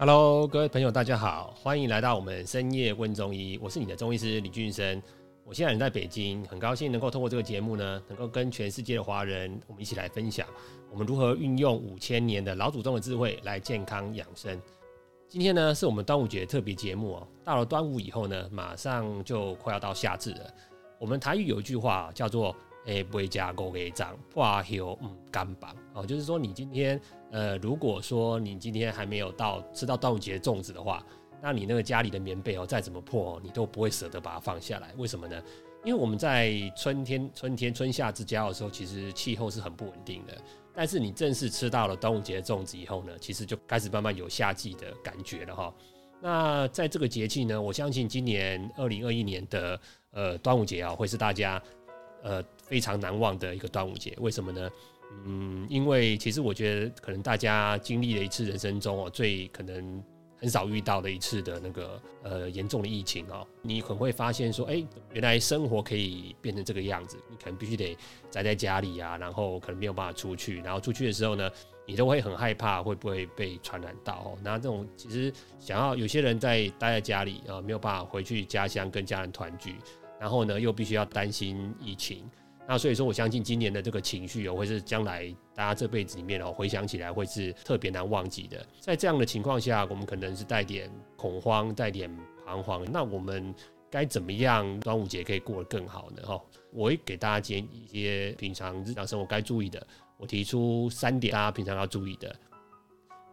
Hello，各位朋友，大家好，欢迎来到我们深夜问中医，我是你的中医师李俊生。我现在人在北京，很高兴能够通过这个节目呢，能够跟全世界的华人，我们一起来分享我们如何运用五千年的老祖宗的智慧来健康养生。今天呢，是我们端午节特别节目哦。到了端午以后呢，马上就快要到夏至了。我们台语有一句话叫做“诶，不会加狗给长，花休嗯干绑”哦，就是说你今天呃，如果说你今天还没有到吃到端午节粽子的话。那你那个家里的棉被哦，再怎么破哦，你都不会舍得把它放下来。为什么呢？因为我们在春天、春天、春夏之交的时候，其实气候是很不稳定的。但是你正式吃到了端午节粽子以后呢，其实就开始慢慢有夏季的感觉了哈。那在这个节气呢，我相信今年二零二一年的呃端午节啊，会是大家呃非常难忘的一个端午节。为什么呢？嗯，因为其实我觉得可能大家经历了一次人生中哦最可能。很少遇到的一次的那个呃严重的疫情哦，你可能会发现说，哎，原来生活可以变成这个样子，你可能必须得宅在家里啊，然后可能没有办法出去，然后出去的时候呢，你都会很害怕会不会被传染到哦。那这种其实想要有些人在待在家里啊，没有办法回去家乡跟家人团聚，然后呢又必须要担心疫情。那所以说，我相信今年的这个情绪哦，会是将来大家这辈子里面哦，回想起来会是特别难忘记的。在这样的情况下，我们可能是带点恐慌，带点彷徨。那我们该怎么样端午节可以过得更好呢？哈，我会给大家建一些平常日常生活该注意的。我提出三点，大家平常要注意的。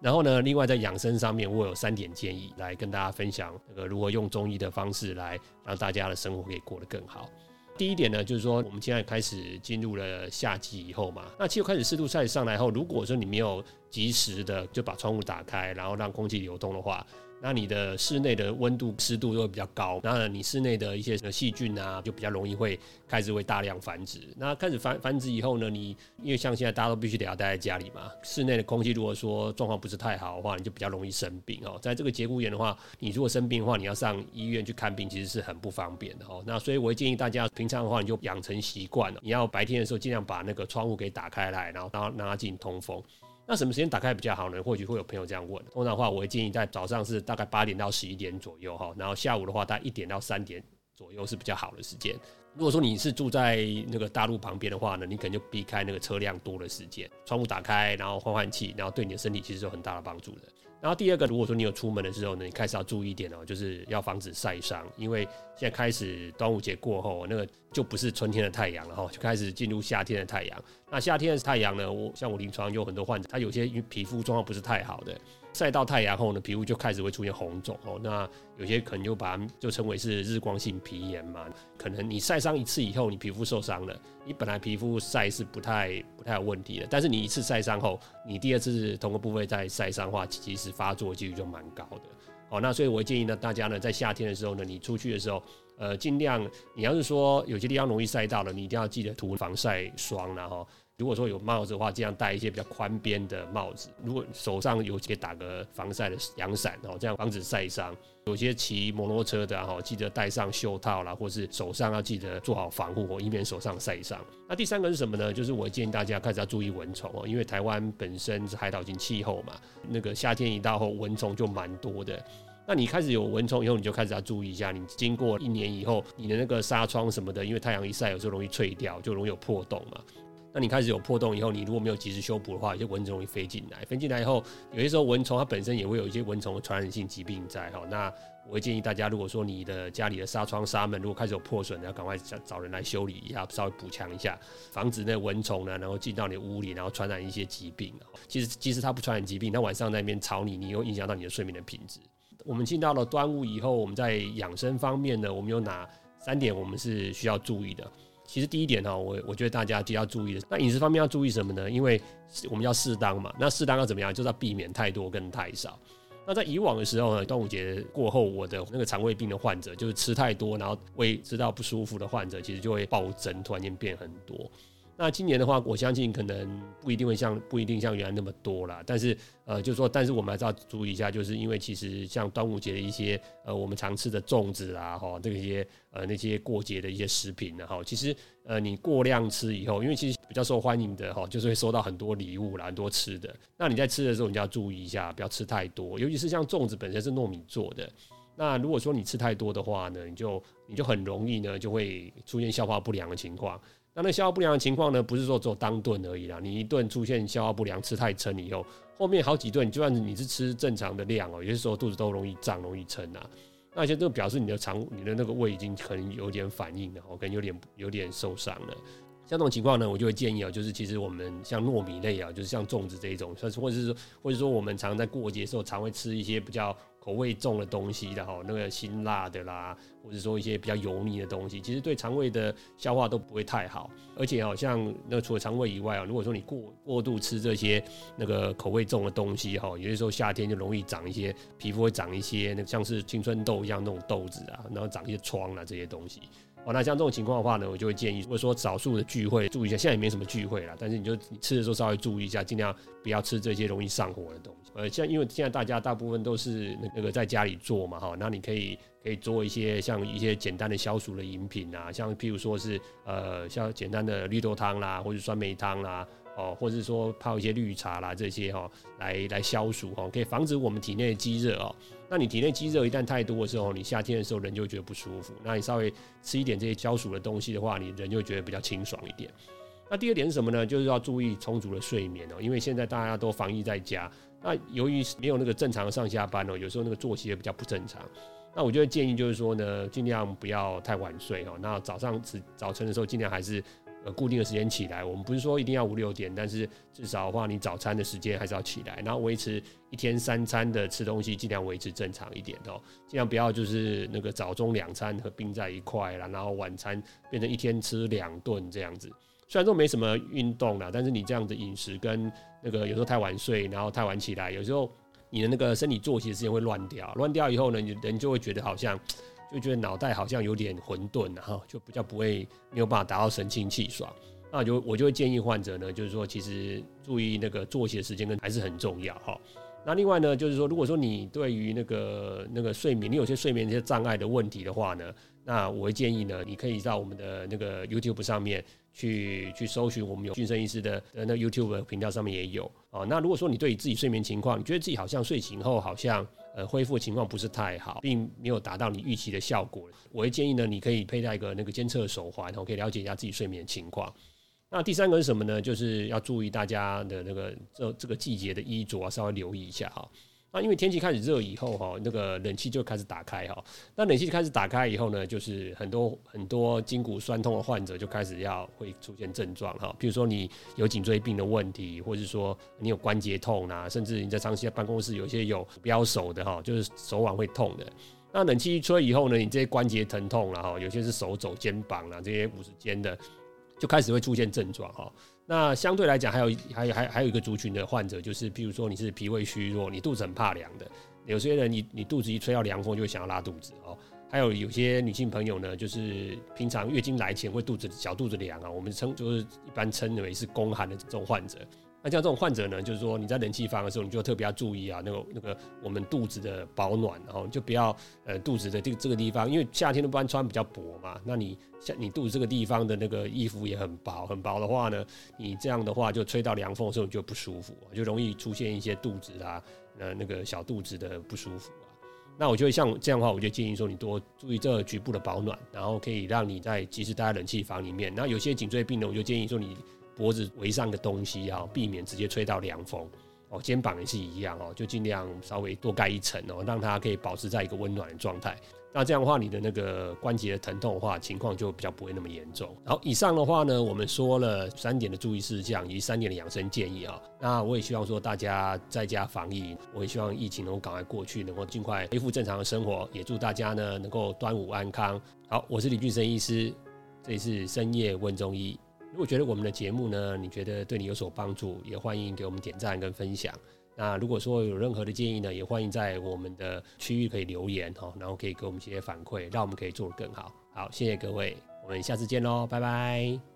然后呢，另外在养生上面，我有三点建议来跟大家分享，那个如何用中医的方式来让大家的生活可以过得更好。第一点呢，就是说我们现在开始进入了夏季以后嘛，那气候开始湿度开始上来后，如果说你没有及时的就把窗户打开，然后让空气流动的话。那你的室内的温度湿度都会比较高，那你室内的一些细菌啊，就比较容易会开始会大量繁殖。那开始繁繁殖以后呢，你因为像现在大家都必须得要待在家里嘛，室内的空气如果说状况不是太好的话，你就比较容易生病哦。在这个节骨眼的话，你如果生病的话，你要上医院去看病，其实是很不方便的哦。那所以我会建议大家，平常的话你就养成习惯了，你要白天的时候尽量把那个窗户给打开来，然后然后让它进行通风。那什么时间打开比较好呢？或许会有朋友这样问。通常的话，我会建议在早上是大概八点到十一点左右哈，然后下午的话大概一点到三点左右是比较好的时间。如果说你是住在那个大陆旁边的话呢，你可能就避开那个车辆多的时间，窗户打开，然后换换气，然后对你的身体其实有很大的帮助的。然后第二个，如果说你有出门的时候呢，你开始要注意一点哦，就是要防止晒伤，因为现在开始端午节过后，那个就不是春天的太阳了哈，就开始进入夏天的太阳。那夏天的太阳呢，我像我临床有很多患者，他有些皮肤状况不是太好的。晒到太阳后呢，皮肤就开始会出现红肿哦。那有些可能就把它就称为是日光性皮炎嘛。可能你晒伤一次以后，你皮肤受伤了，你本来皮肤晒是不太不太有问题的。但是你一次晒伤后，你第二次同个部位再晒伤的话，其实发作几率就蛮高的。哦，那所以我建议呢，大家呢在夏天的时候呢，你出去的时候，呃，尽量你要是说有些地方容易晒到了，你一定要记得涂防晒霜然后。如果说有帽子的话，尽量戴一些比较宽边的帽子。如果手上有可以打个防晒的阳伞哦，这样防止晒伤。有些骑摩托车的哈，记得戴上袖套啦，或是手上要记得做好防护，以免手上晒伤。那第三个是什么呢？就是我建议大家开始要注意蚊虫哦，因为台湾本身是海岛型气候嘛，那个夏天一到后蚊虫就蛮多的。那你开始有蚊虫以后，你就开始要注意一下。你经过一年以后，你的那个纱窗什么的，因为太阳一晒，有时候容易脆掉，就容易有破洞嘛。那你开始有破洞以后，你如果没有及时修补的话，有些蚊虫容易飞进来。飞进来以后，有些时候蚊虫它本身也会有一些蚊虫的传染性疾病在哈。那我会建议大家，如果说你的家里的纱窗、纱门如果开始有破损，要赶快找找人来修理一下，稍微补强一下，防止那蚊虫呢，然后进到你屋里，然后传染一些疾病。其实即使它不传染疾病，它晚上在那边吵你，你又影响到你的睡眠的品质。我们进到了端午以后，我们在养生方面呢，我们有哪三点我们是需要注意的？其实第一点哈，我我觉得大家就要注意的。那饮食方面要注意什么呢？因为我们要适当嘛。那适当要怎么样？就是要避免太多跟太少。那在以往的时候呢，端午节过后，我的那个肠胃病的患者，就是吃太多，然后胃吃到不舒服的患者，其实就会暴增，突然间变很多。那今年的话，我相信可能不一定会像不一定像原来那么多啦。但是呃，就是说，但是我们还是要注意一下，就是因为其实像端午节的一些呃我们常吃的粽子啊，哈，这些呃那些过节的一些食品呢，哈，其实呃你过量吃以后，因为其实比较受欢迎的哈，就是会收到很多礼物啦，很多吃的。那你在吃的时候，你就要注意一下，不要吃太多，尤其是像粽子本身是糯米做的。那如果说你吃太多的话呢，你就你就很容易呢就会出现消化不良的情况。那那消化不良的情况呢，不是说只有当顿而已啦。你一顿出现消化不良，吃太撑以后，后面好几顿，就算你是吃正常的量哦，有些时候肚子都容易胀、容易撑啊。那些都表示你的肠、你的那个胃已经可能有点反应了，哦，可能有点有点受伤了。像这种情况呢，我就会建议啊，就是其实我们像糯米类啊，就是像粽子这一种，或者或者是说，或者说我们常在过节的时候，常会吃一些比较。口味重的东西的哈，那个辛辣的啦，或者说一些比较油腻的东西，其实对肠胃的消化都不会太好。而且好像那除了肠胃以外啊，如果说你过过度吃这些那个口味重的东西哈，有些时候夏天就容易长一些皮肤会长一些那像是青春痘一样那种痘子啊，然后长一些疮啊这些东西。哦，那像这种情况的话呢，我就会建议，如果说少数的聚会注意一下，现在也没什么聚会了，但是你就吃的时候稍微注意一下，尽量不要吃这些容易上火的东西。呃，像因为现在大家大部分都是那个在家里做嘛，哈，那你可以可以做一些像一些简单的消暑的饮品啊，像譬如说是呃像简单的绿豆汤啦，或者酸梅汤啦。哦，或者是说泡一些绿茶啦，这些哈，来来消暑哈，可以防止我们体内的积热哦。那你体内积热一旦太多的时候，你夏天的时候人就觉得不舒服。那你稍微吃一点这些消暑的东西的话，你人就会觉得比较清爽一点。那第二点是什么呢？就是要注意充足的睡眠哦，因为现在大家都防疫在家，那由于没有那个正常上下班哦，有时候那个作息也比较不正常。那我就会建议就是说呢，尽量不要太晚睡哦。那早上早早晨的时候，尽量还是。呃，固定的时间起来，我们不是说一定要五六点，但是至少的话，你早餐的时间还是要起来，然后维持一天三餐的吃东西，尽量维持正常一点哦，尽量不要就是那个早中两餐合并在一块了，然后晚餐变成一天吃两顿这样子。虽然说没什么运动啦，但是你这样子饮食跟那个有时候太晚睡，然后太晚起来，有时候你的那个身体作息时间会乱掉，乱掉以后呢，你人就会觉得好像。就觉得脑袋好像有点混沌，然后就比较不会没有办法达到神清气爽。那就我就会建议患者呢，就是说其实注意那个作息的时间跟还是很重要哈。那另外呢，就是说如果说你对于那个那个睡眠，你有些睡眠一些障碍的问题的话呢，那我会建议呢，你可以到我们的那个 YouTube 上面去去搜寻，我们有俊生医师的呃那 YouTube 频道上面也有啊。那如果说你对于自己睡眠情况，你觉得自己好像睡醒后好像。呃，恢复情况不是太好，并没有达到你预期的效果。我会建议呢，你可以佩戴一个那个监测手环，然后可以了解一下自己睡眠情况。那第三个是什么呢？就是要注意大家的那个这这个季节的衣着，稍微留意一下哈。那因为天气开始热以后哈，那个冷气就开始打开哈。那冷气开始打开以后呢，就是很多很多筋骨酸痛的患者就开始要会出现症状哈。比如说你有颈椎病的问题，或者是说你有关节痛啊，甚至你在长期在办公室有一些有标手的哈，就是手腕会痛的。那冷气一吹以后呢，你这些关节疼痛了哈，有些是手肘、肩膀啊这些五十肩的，就开始会出现症状哈。那相对来讲，还有还有还还有一个族群的患者，就是譬如说你是脾胃虚弱，你肚子很怕凉的，有些人你你肚子一吹到凉风就会想要拉肚子哦。还有有些女性朋友呢，就是平常月经来前会肚子小肚子凉啊，我们称就是一般称为是宫寒的这种患者。那像这种患者呢，就是说你在冷气房的时候，你就特别要注意啊，那个那个我们肚子的保暖，然后就不要呃肚子的这这个地方，因为夏天的不然穿比较薄嘛，那你像你肚子这个地方的那个衣服也很薄，很薄的话呢，你这样的话就吹到凉风的时候就不舒服，就容易出现一些肚子啊，呃那个小肚子的不舒服啊。那我就会像这样的话，我就建议说你多注意这局部的保暖，然后可以让你在即使待在冷气房里面。那有些颈椎病呢，我就建议说你。脖子围上的东西啊，避免直接吹到凉风哦。肩膀也是一样哦，就尽量稍微多盖一层哦，让它可以保持在一个温暖的状态。那这样的话，你的那个关节的疼痛的话，情况就比较不会那么严重。然后以上的话呢，我们说了三点的注意事项以及三点的养生建议啊。那我也希望说大家在家防疫，我也希望疫情能够赶快过去，能够尽快恢复正常的生活。也祝大家呢能够端午安康。好，我是李俊生医师，这里是深夜问中医。如果觉得我们的节目呢，你觉得对你有所帮助，也欢迎给我们点赞跟分享。那如果说有任何的建议呢，也欢迎在我们的区域可以留言哈，然后可以给我们一些反馈，让我们可以做得更好。好，谢谢各位，我们下次见喽，拜拜。